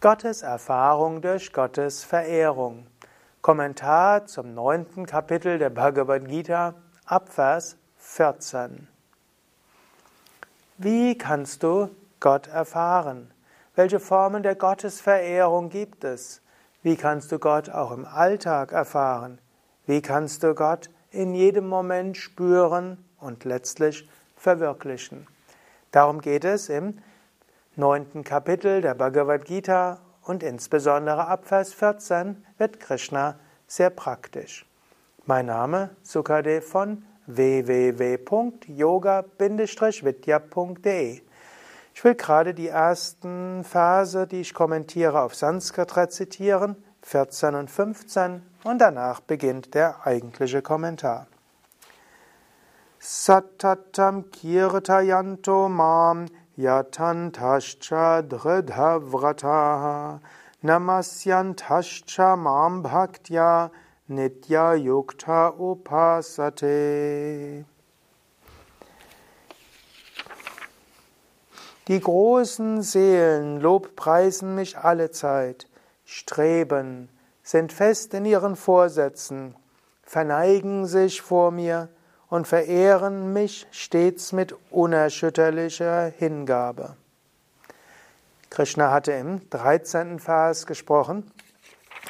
Gottes Erfahrung durch Gottes Verehrung. Kommentar zum neunten Kapitel der Bhagavad Gita, Abvers 14. Wie kannst du Gott erfahren? Welche Formen der Gottesverehrung gibt es? Wie kannst du Gott auch im Alltag erfahren? Wie kannst du Gott in jedem Moment spüren und letztlich verwirklichen? Darum geht es im neunten Kapitel der Bhagavad Gita und insbesondere ab Vers 14 wird Krishna sehr praktisch. Mein Name Sukadev von www.yoga-vidya.de Ich will gerade die ersten Verse, die ich kommentiere, auf Sanskrit rezitieren, 14 und 15, und danach beginnt der eigentliche Kommentar. Satatam kirtayanto mam yatantascha dridhavrataha namasyantascha mam bhaktya nitya yukta upasate. Die großen Seelen lobpreisen mich alle Zeit, streben, sind fest in ihren Vorsätzen, verneigen sich vor mir, und verehren mich stets mit unerschütterlicher Hingabe. Krishna hatte im 13. Vers gesprochen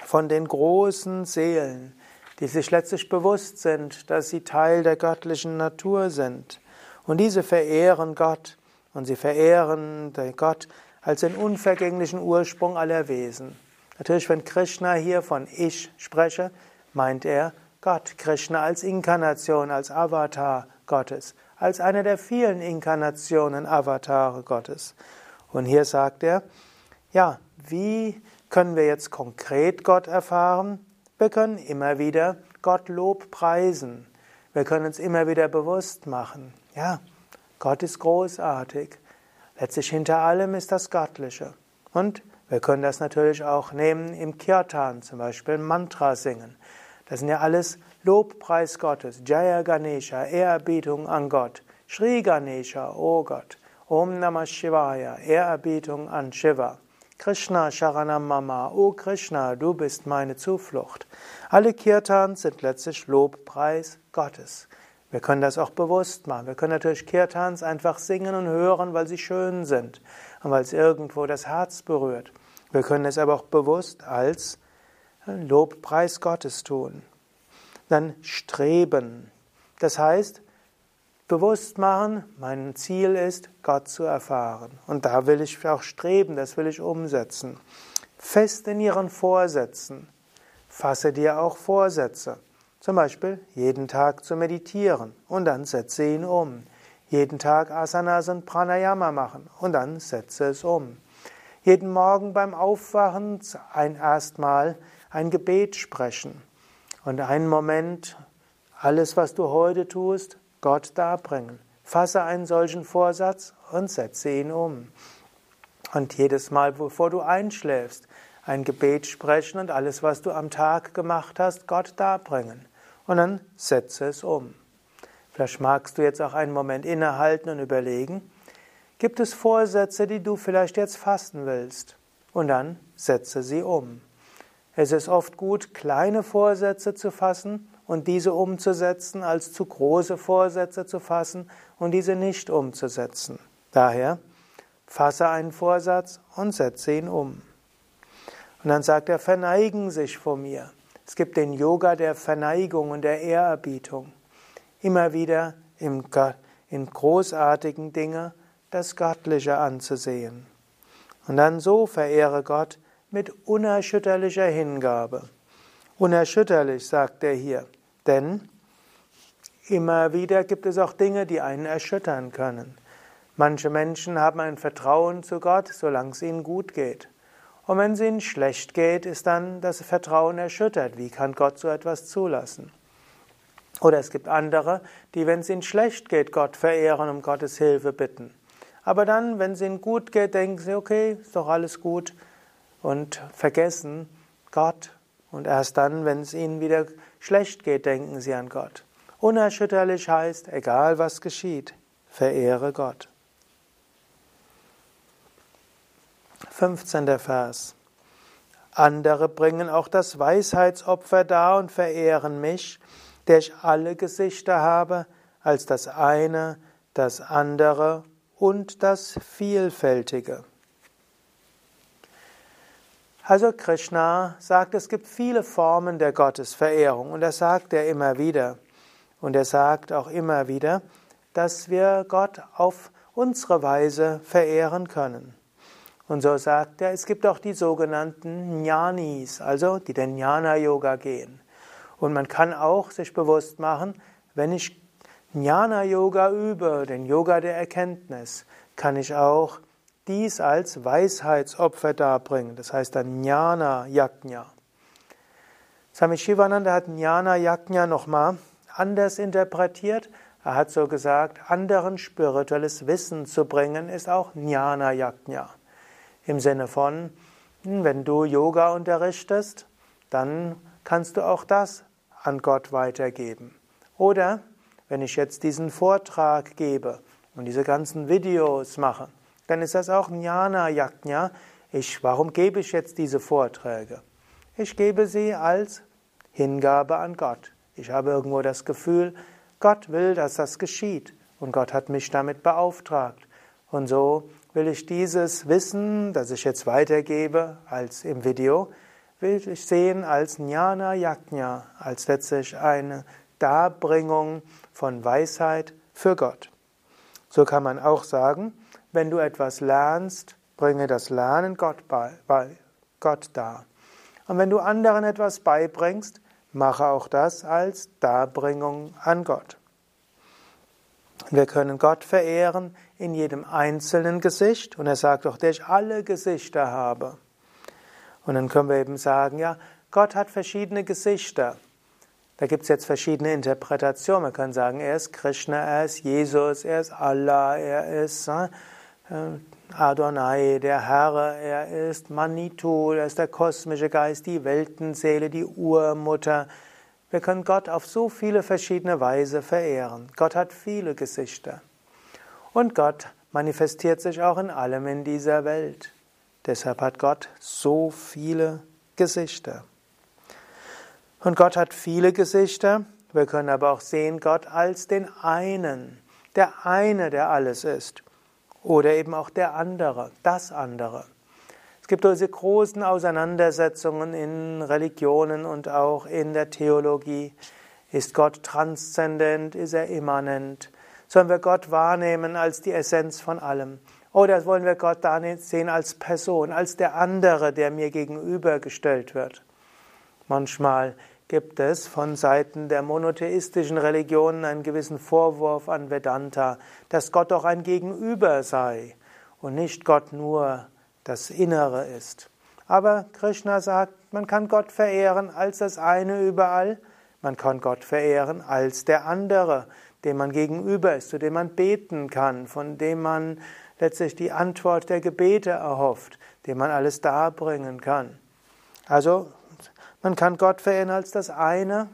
von den großen Seelen, die sich letztlich bewusst sind, dass sie Teil der göttlichen Natur sind. Und diese verehren Gott und sie verehren Gott als den unvergänglichen Ursprung aller Wesen. Natürlich, wenn Krishna hier von Ich spreche, meint er Gott, Krishna als Inkarnation, als Avatar Gottes, als eine der vielen Inkarnationen, Avatare Gottes. Und hier sagt er, ja, wie können wir jetzt konkret Gott erfahren? Wir können immer wieder Gott Lob preisen. Wir können uns immer wieder bewusst machen, ja, Gott ist großartig. Letztlich hinter allem ist das Göttliche. Und wir können das natürlich auch nehmen im Kirtan, zum Beispiel Mantra singen. Das sind ja alles Lobpreis Gottes. Jaya Ganesha, Ehrerbietung an Gott. Sri Ganesha, O oh Gott. Om Namah Shivaya, Ehrerbietung an Shiva. Krishna Sharanam Mama, O Krishna, du bist meine Zuflucht. Alle Kirtans sind letztlich Lobpreis Gottes. Wir können das auch bewusst machen. Wir können natürlich Kirtans einfach singen und hören, weil sie schön sind und weil es irgendwo das Herz berührt. Wir können es aber auch bewusst als Lobpreis Gottes tun. Dann streben. Das heißt, bewusst machen, mein Ziel ist, Gott zu erfahren. Und da will ich auch streben, das will ich umsetzen. Fest in ihren Vorsätzen. Fasse dir auch Vorsätze. Zum Beispiel jeden Tag zu meditieren und dann setze ihn um. Jeden Tag Asanas und Pranayama machen und dann setze es um. Jeden Morgen beim Aufwachen ein erstmal ein Gebet sprechen und einen Moment alles, was du heute tust, Gott darbringen. Fasse einen solchen Vorsatz und setze ihn um. Und jedes Mal, bevor du einschläfst, ein Gebet sprechen und alles, was du am Tag gemacht hast, Gott darbringen. Und dann setze es um. Vielleicht magst du jetzt auch einen Moment innehalten und überlegen, gibt es Vorsätze, die du vielleicht jetzt fasten willst? Und dann setze sie um. Es ist oft gut, kleine Vorsätze zu fassen und diese umzusetzen, als zu große Vorsätze zu fassen und diese nicht umzusetzen. Daher fasse einen Vorsatz und setze ihn um. Und dann sagt er, verneigen sich vor mir. Es gibt den Yoga der Verneigung und der Ehrerbietung. Immer wieder im, in großartigen Dinge das Göttliche anzusehen. Und dann so verehre Gott, mit unerschütterlicher Hingabe. Unerschütterlich, sagt er hier, denn immer wieder gibt es auch Dinge, die einen erschüttern können. Manche Menschen haben ein Vertrauen zu Gott, solange es ihnen gut geht. Und wenn es ihnen schlecht geht, ist dann das Vertrauen erschüttert. Wie kann Gott so etwas zulassen? Oder es gibt andere, die, wenn es ihnen schlecht geht, Gott verehren, um Gottes Hilfe bitten. Aber dann, wenn es ihnen gut geht, denken sie, okay, ist doch alles gut, und vergessen Gott. Und erst dann, wenn es ihnen wieder schlecht geht, denken sie an Gott. Unerschütterlich heißt, egal was geschieht, verehre Gott. 15. Vers. Andere bringen auch das Weisheitsopfer dar und verehren mich, der ich alle Gesichter habe, als das eine, das andere und das Vielfältige. Also Krishna sagt, es gibt viele Formen der Gottesverehrung und das sagt er immer wieder. Und er sagt auch immer wieder, dass wir Gott auf unsere Weise verehren können. Und so sagt er, es gibt auch die sogenannten Jnanis, also die den Jnana-Yoga gehen. Und man kann auch sich bewusst machen, wenn ich Jnana-Yoga übe, den Yoga der Erkenntnis, kann ich auch dies als Weisheitsopfer darbringen. Das heißt dann Jnana Yajna. Swami Shivananda hat Jnana Yajna nochmal anders interpretiert. Er hat so gesagt, anderen spirituelles Wissen zu bringen, ist auch Jnana Yajna. Im Sinne von, hm, wenn du Yoga unterrichtest, dann kannst du auch das an Gott weitergeben. Oder wenn ich jetzt diesen Vortrag gebe und diese ganzen Videos mache, dann ist das auch Jnana Yajna. Ich, warum gebe ich jetzt diese Vorträge? Ich gebe sie als Hingabe an Gott. Ich habe irgendwo das Gefühl, Gott will, dass das geschieht und Gott hat mich damit beauftragt. Und so will ich dieses Wissen, das ich jetzt weitergebe als im Video, will ich sehen als Jnana Yajna, als letztlich eine Darbringung von Weisheit für Gott. So kann man auch sagen, wenn du etwas lernst, bringe das Lernen Gott, bei, bei, Gott dar. Und wenn du anderen etwas beibringst, mache auch das als Darbringung an Gott. Wir können Gott verehren in jedem einzelnen Gesicht und er sagt auch, der ich alle Gesichter habe. Und dann können wir eben sagen, ja, Gott hat verschiedene Gesichter. Da gibt es jetzt verschiedene Interpretationen. Wir können sagen, er ist Krishna, er ist Jesus, er ist Allah, er ist äh, Adonai, der Herr, er ist Manitou, er ist der kosmische Geist, die Weltenseele, die Urmutter. Wir können Gott auf so viele verschiedene Weise verehren. Gott hat viele Gesichter. Und Gott manifestiert sich auch in allem in dieser Welt. Deshalb hat Gott so viele Gesichter. Und Gott hat viele Gesichter. Wir können aber auch sehen Gott als den einen, der eine, der alles ist. Oder eben auch der andere, das andere. Es gibt diese großen Auseinandersetzungen in Religionen und auch in der Theologie. Ist Gott transzendent? Ist er immanent? Sollen wir Gott wahrnehmen als die Essenz von allem? Oder wollen wir Gott sehen als Person, als der andere, der mir gegenübergestellt wird? Manchmal gibt es von Seiten der monotheistischen Religionen einen gewissen Vorwurf an Vedanta, dass Gott doch ein Gegenüber sei und nicht Gott nur das Innere ist. Aber Krishna sagt, man kann Gott verehren als das eine überall, man kann Gott verehren als der andere, dem man gegenüber ist, zu dem man beten kann, von dem man letztlich die Antwort der Gebete erhofft, dem man alles darbringen kann. Also man kann Gott verehren als das eine,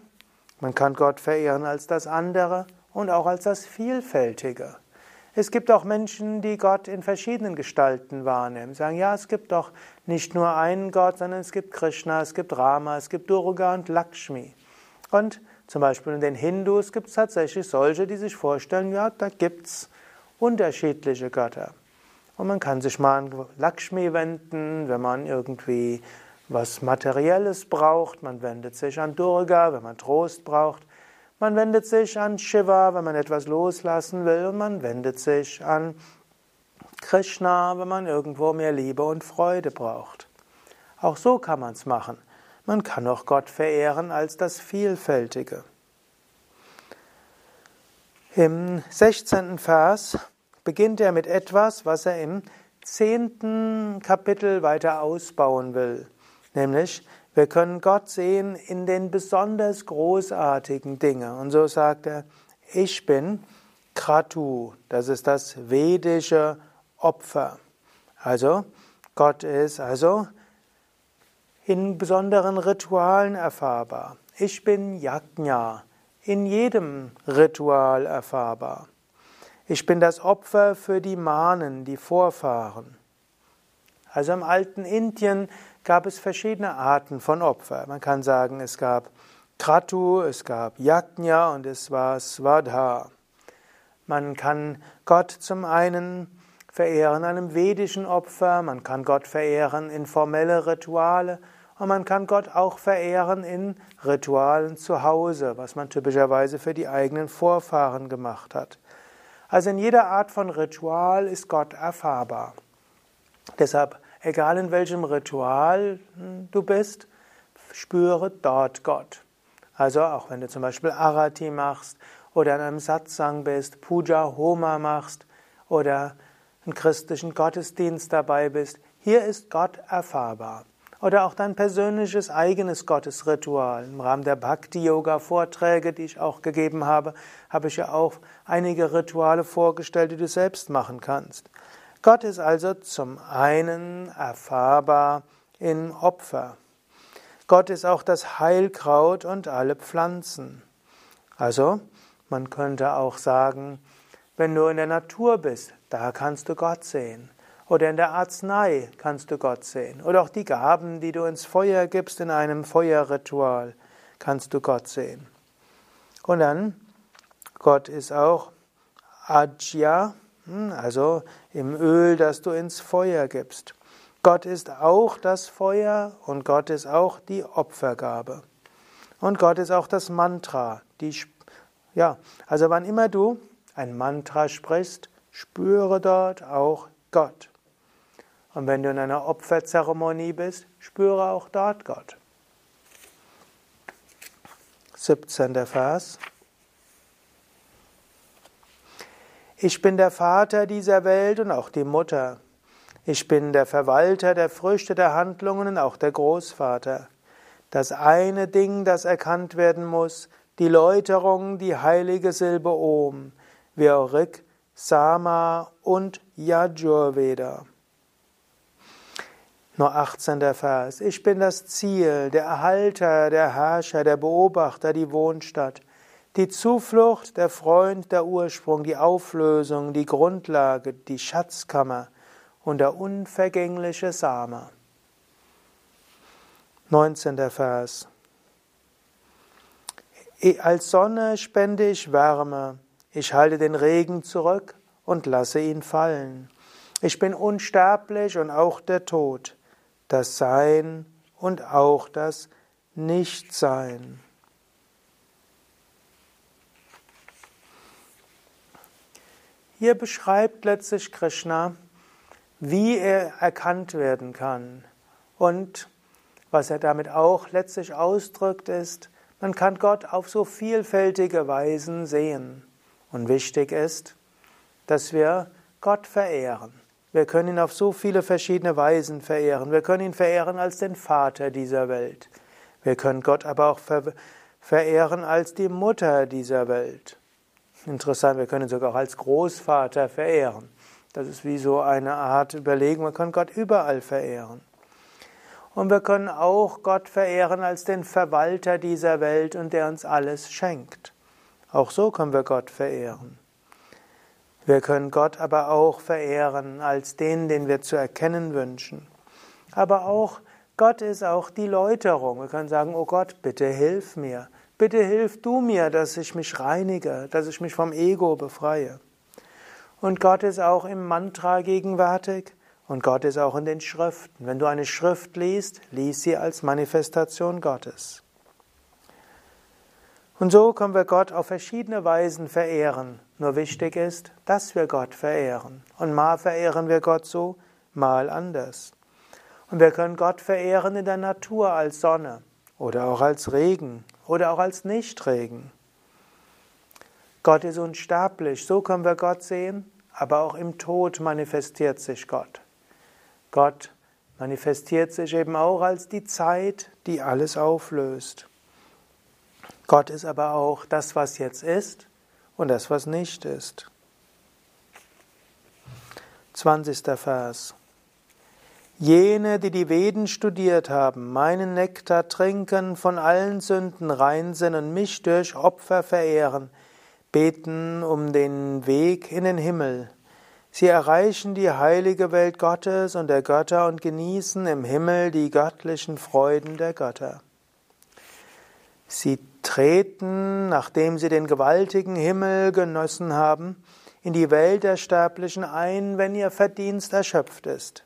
man kann Gott verehren als das andere und auch als das Vielfältige. Es gibt auch Menschen, die Gott in verschiedenen Gestalten wahrnehmen. Sagen, ja, es gibt doch nicht nur einen Gott, sondern es gibt Krishna, es gibt Rama, es gibt Durga und Lakshmi. Und zum Beispiel in den Hindus gibt es tatsächlich solche, die sich vorstellen, ja, da gibt es unterschiedliche Götter. Und man kann sich mal an Lakshmi wenden, wenn man irgendwie was Materielles braucht, man wendet sich an Durga, wenn man Trost braucht, man wendet sich an Shiva, wenn man etwas loslassen will, und man wendet sich an Krishna, wenn man irgendwo mehr Liebe und Freude braucht. Auch so kann man es machen. Man kann auch Gott verehren als das Vielfältige. Im 16. Vers beginnt er mit etwas, was er im 10. Kapitel weiter ausbauen will. Nämlich, wir können Gott sehen in den besonders großartigen Dingen. Und so sagt er, ich bin Kratu, das ist das vedische Opfer. Also, Gott ist also in besonderen Ritualen erfahrbar. Ich bin Yajna, in jedem Ritual erfahrbar. Ich bin das Opfer für die Mahnen, die Vorfahren. Also im alten Indien gab es verschiedene Arten von Opfer. Man kann sagen, es gab Kratu, es gab Yajna und es war Svadha. Man kann Gott zum einen verehren einem vedischen Opfer, man kann Gott verehren in formelle Rituale und man kann Gott auch verehren in Ritualen zu Hause, was man typischerweise für die eigenen Vorfahren gemacht hat. Also in jeder Art von Ritual ist Gott erfahrbar. Deshalb, egal in welchem Ritual hm, du bist, spüre dort Gott. Also auch wenn du zum Beispiel Arati machst oder in einem Satsang bist, Puja Homa machst oder einen christlichen Gottesdienst dabei bist, hier ist Gott erfahrbar. Oder auch dein persönliches eigenes Gottesritual. Im Rahmen der Bhakti-Yoga-Vorträge, die ich auch gegeben habe, habe ich ja auch einige Rituale vorgestellt, die du selbst machen kannst. Gott ist also zum einen erfahrbar in Opfer. Gott ist auch das Heilkraut und alle Pflanzen. Also, man könnte auch sagen, wenn du in der Natur bist, da kannst du Gott sehen. Oder in der Arznei kannst du Gott sehen. Oder auch die Gaben, die du ins Feuer gibst, in einem Feuerritual, kannst du Gott sehen. Und dann, Gott ist auch Ajya, also im Öl, das du ins Feuer gibst. Gott ist auch das Feuer und Gott ist auch die Opfergabe. Und Gott ist auch das Mantra. Die, ja, also wann immer du ein Mantra sprichst, spüre dort auch Gott. Und wenn du in einer Opferzeremonie bist, spüre auch dort Gott. 17. Vers. Ich bin der Vater dieser Welt und auch die Mutter. Ich bin der Verwalter der Früchte der Handlungen und auch der Großvater. Das eine Ding, das erkannt werden muss, die Läuterung, die heilige Silbe Om, Vyorik, Sama und Yajurveda. Nur 18. Vers. Ich bin das Ziel, der Erhalter, der Herrscher, der Beobachter, die Wohnstatt, die Zuflucht, der Freund, der Ursprung, die Auflösung, die Grundlage, die Schatzkammer und der unvergängliche Same. 19. Vers. Als Sonne spende ich Wärme, ich halte den Regen zurück und lasse ihn fallen. Ich bin unsterblich und auch der Tod das Sein und auch das Nichtsein. Hier beschreibt letztlich Krishna, wie er erkannt werden kann. Und was er damit auch letztlich ausdrückt, ist, man kann Gott auf so vielfältige Weisen sehen. Und wichtig ist, dass wir Gott verehren. Wir können ihn auf so viele verschiedene Weisen verehren. Wir können ihn verehren als den Vater dieser Welt. Wir können Gott aber auch verehren als die Mutter dieser Welt. Interessant, wir können ihn sogar auch als Großvater verehren. Das ist wie so eine Art Überlegung, man kann Gott überall verehren. Und wir können auch Gott verehren als den Verwalter dieser Welt und der uns alles schenkt. Auch so können wir Gott verehren. Wir können Gott aber auch verehren als den, den wir zu erkennen wünschen. Aber auch Gott ist auch die Läuterung. Wir können sagen, oh Gott, bitte hilf mir. Bitte hilf du mir, dass ich mich reinige, dass ich mich vom Ego befreie. Und Gott ist auch im Mantra gegenwärtig und Gott ist auch in den Schriften. Wenn du eine Schrift liest, lies sie als Manifestation Gottes. Und so können wir Gott auf verschiedene Weisen verehren. Nur wichtig ist, dass wir Gott verehren. Und mal verehren wir Gott so, mal anders. Und wir können Gott verehren in der Natur als Sonne oder auch als Regen oder auch als Nichtregen. Gott ist unsterblich, so können wir Gott sehen, aber auch im Tod manifestiert sich Gott. Gott manifestiert sich eben auch als die Zeit, die alles auflöst. Gott ist aber auch das, was jetzt ist und das, was nicht ist. 20. Vers. Jene, die die Veden studiert haben, meinen Nektar trinken, von allen Sünden rein sind und mich durch Opfer verehren, beten um den Weg in den Himmel. Sie erreichen die heilige Welt Gottes und der Götter und genießen im Himmel die göttlichen Freuden der Götter. Sie treten, nachdem sie den gewaltigen Himmel genossen haben, in die Welt der Sterblichen ein, wenn ihr Verdienst erschöpft ist.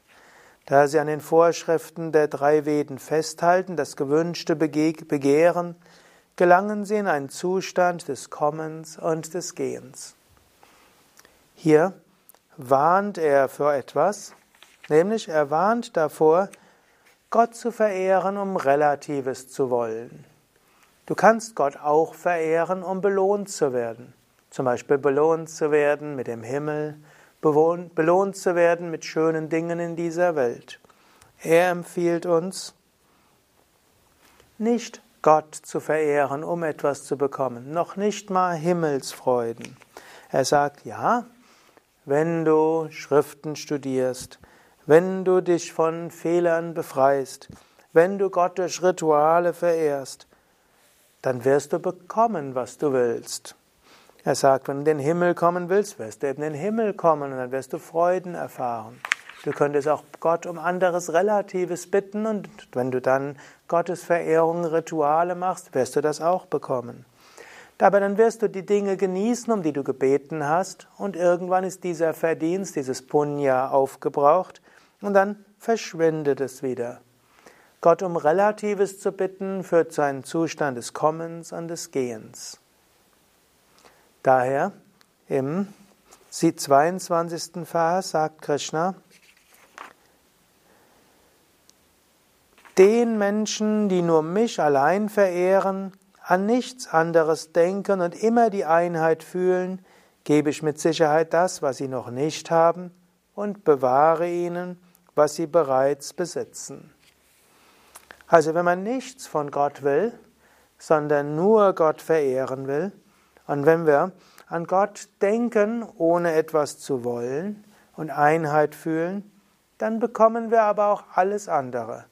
Da sie an den Vorschriften der drei Veden festhalten, das gewünschte Begehren, gelangen sie in einen Zustand des Kommens und des Gehens. Hier warnt er für etwas, nämlich er warnt davor, Gott zu verehren, um Relatives zu wollen. Du kannst Gott auch verehren, um belohnt zu werden. Zum Beispiel belohnt zu werden mit dem Himmel, belohnt zu werden mit schönen Dingen in dieser Welt. Er empfiehlt uns, nicht Gott zu verehren, um etwas zu bekommen, noch nicht mal Himmelsfreuden. Er sagt, ja, wenn du Schriften studierst, wenn du dich von Fehlern befreist, wenn du Gott durch Rituale verehrst, dann wirst du bekommen, was du willst. Er sagt, wenn du in den Himmel kommen willst, wirst du eben in den Himmel kommen und dann wirst du Freuden erfahren. Du könntest auch Gott um anderes Relatives bitten und wenn du dann Gottes Verehrung, Rituale machst, wirst du das auch bekommen. Aber dann wirst du die Dinge genießen, um die du gebeten hast, und irgendwann ist dieser Verdienst, dieses Punya aufgebraucht, und dann verschwindet es wieder. Gott um Relatives zu bitten, führt zu einem Zustand des Kommens und des Gehens. Daher im 22. Vers sagt Krishna, den Menschen, die nur mich allein verehren, an nichts anderes denken und immer die Einheit fühlen, gebe ich mit Sicherheit das, was sie noch nicht haben, und bewahre ihnen, was sie bereits besitzen. Also wenn man nichts von Gott will, sondern nur Gott verehren will, und wenn wir an Gott denken, ohne etwas zu wollen und Einheit fühlen, dann bekommen wir aber auch alles andere.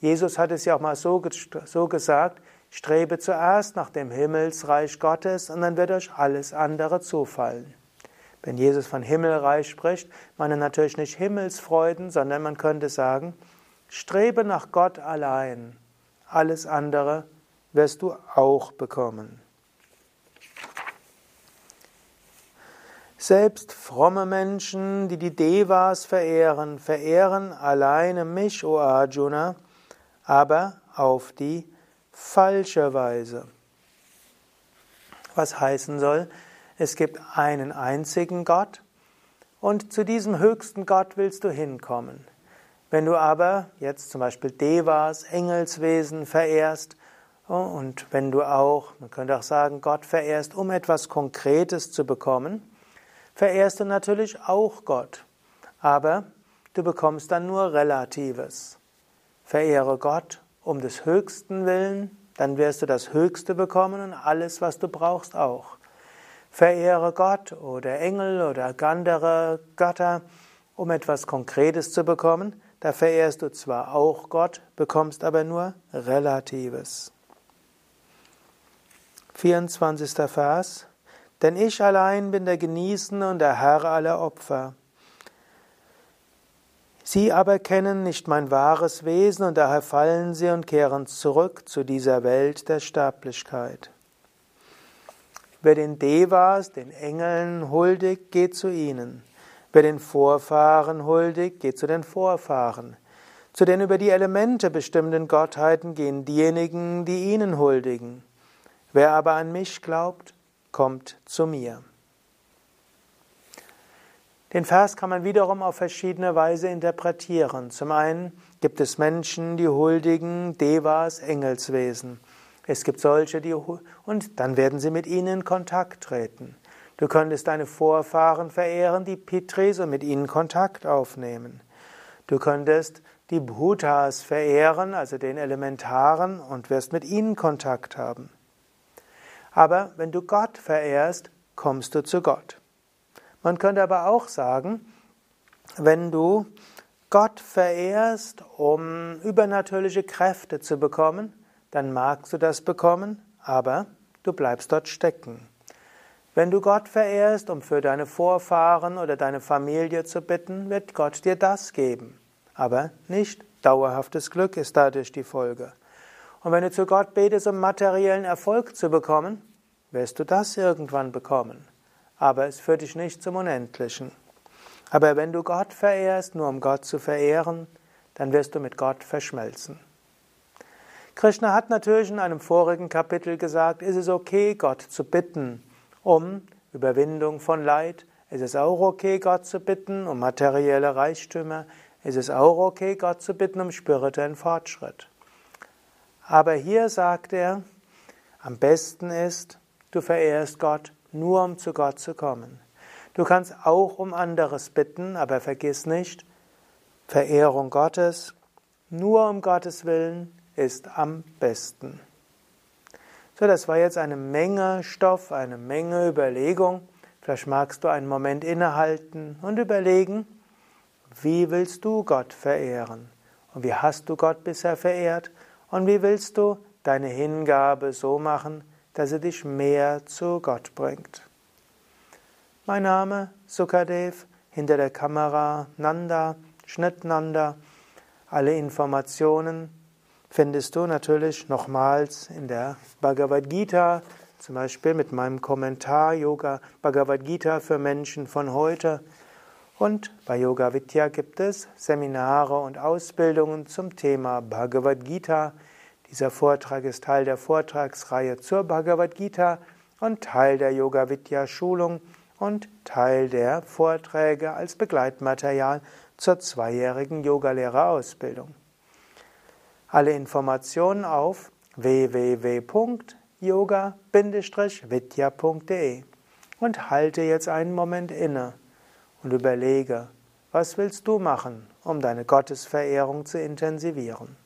Jesus hat es ja auch mal so, so gesagt, Strebe zuerst nach dem Himmelsreich Gottes und dann wird euch alles andere zufallen. Wenn Jesus von Himmelreich spricht, meine natürlich nicht Himmelsfreuden, sondern man könnte sagen, strebe nach Gott allein. Alles andere wirst du auch bekommen. Selbst fromme Menschen, die die Devas verehren, verehren alleine mich, O Arjuna, aber auf die falsche Weise. Was heißen soll, es gibt einen einzigen Gott und zu diesem höchsten Gott willst du hinkommen. Wenn du aber jetzt zum Beispiel Devas, Engelswesen verehrst oh, und wenn du auch, man könnte auch sagen, Gott verehrst, um etwas Konkretes zu bekommen, verehrst du natürlich auch Gott, aber du bekommst dann nur Relatives. Verehre Gott um des Höchsten willen, dann wirst du das Höchste bekommen und alles, was du brauchst, auch. Verehre Gott oder Engel oder andere Götter, um etwas Konkretes zu bekommen, da verehrst du zwar auch Gott, bekommst aber nur Relatives. 24. Vers Denn ich allein bin der Genießende und der Herr aller Opfer. Sie aber kennen nicht mein wahres Wesen und daher fallen sie und kehren zurück zu dieser Welt der Sterblichkeit. Wer den Devas, den Engeln huldigt, geht zu ihnen. Wer den Vorfahren huldigt, geht zu den Vorfahren. Zu den über die Elemente bestimmten Gottheiten gehen diejenigen, die ihnen huldigen. Wer aber an mich glaubt, kommt zu mir. Den Vers kann man wiederum auf verschiedene Weise interpretieren. Zum einen gibt es Menschen, die huldigen Devas, Engelswesen. Es gibt solche, die und dann werden sie mit ihnen in Kontakt treten. Du könntest deine Vorfahren verehren, die Pitris, und mit ihnen Kontakt aufnehmen. Du könntest die Bhutas verehren, also den Elementaren, und wirst mit ihnen Kontakt haben. Aber wenn du Gott verehrst, kommst du zu Gott. Man könnte aber auch sagen, wenn du Gott verehrst, um übernatürliche Kräfte zu bekommen, dann magst du das bekommen, aber du bleibst dort stecken. Wenn du Gott verehrst, um für deine Vorfahren oder deine Familie zu bitten, wird Gott dir das geben. Aber nicht dauerhaftes Glück ist dadurch die Folge. Und wenn du zu Gott betest, um materiellen Erfolg zu bekommen, wirst du das irgendwann bekommen. Aber es führt dich nicht zum Unendlichen. Aber wenn du Gott verehrst, nur um Gott zu verehren, dann wirst du mit Gott verschmelzen. Krishna hat natürlich in einem vorigen Kapitel gesagt, ist es okay, Gott zu bitten um Überwindung von Leid? Ist es auch okay, Gott zu bitten um materielle Reichtümer? Ist es auch okay, Gott zu bitten um spirituellen Fortschritt? Aber hier sagt er, am besten ist, du verehrst Gott nur um zu Gott zu kommen. Du kannst auch um anderes bitten, aber vergiss nicht, Verehrung Gottes nur um Gottes Willen ist am besten. So, das war jetzt eine Menge Stoff, eine Menge Überlegung. Vielleicht magst du einen Moment innehalten und überlegen, wie willst du Gott verehren? Und wie hast du Gott bisher verehrt? Und wie willst du deine Hingabe so machen, dass sie dich mehr zu Gott bringt? Mein Name Sukadev, hinter der Kamera Nanda, Schnitt Nanda. Alle Informationen findest du natürlich nochmals in der Bhagavad Gita, zum Beispiel mit meinem Kommentar Yoga Bhagavad Gita für Menschen von heute. Und bei Yoga Vidya gibt es Seminare und Ausbildungen zum Thema Bhagavad Gita. Dieser Vortrag ist Teil der Vortragsreihe zur Bhagavad Gita und Teil der Yoga Vidya Schulung und Teil der Vorträge als Begleitmaterial zur zweijährigen Yogalehrerausbildung. Alle Informationen auf www.yoga-vidya.de und halte jetzt einen Moment inne und überlege, was willst du machen, um deine Gottesverehrung zu intensivieren.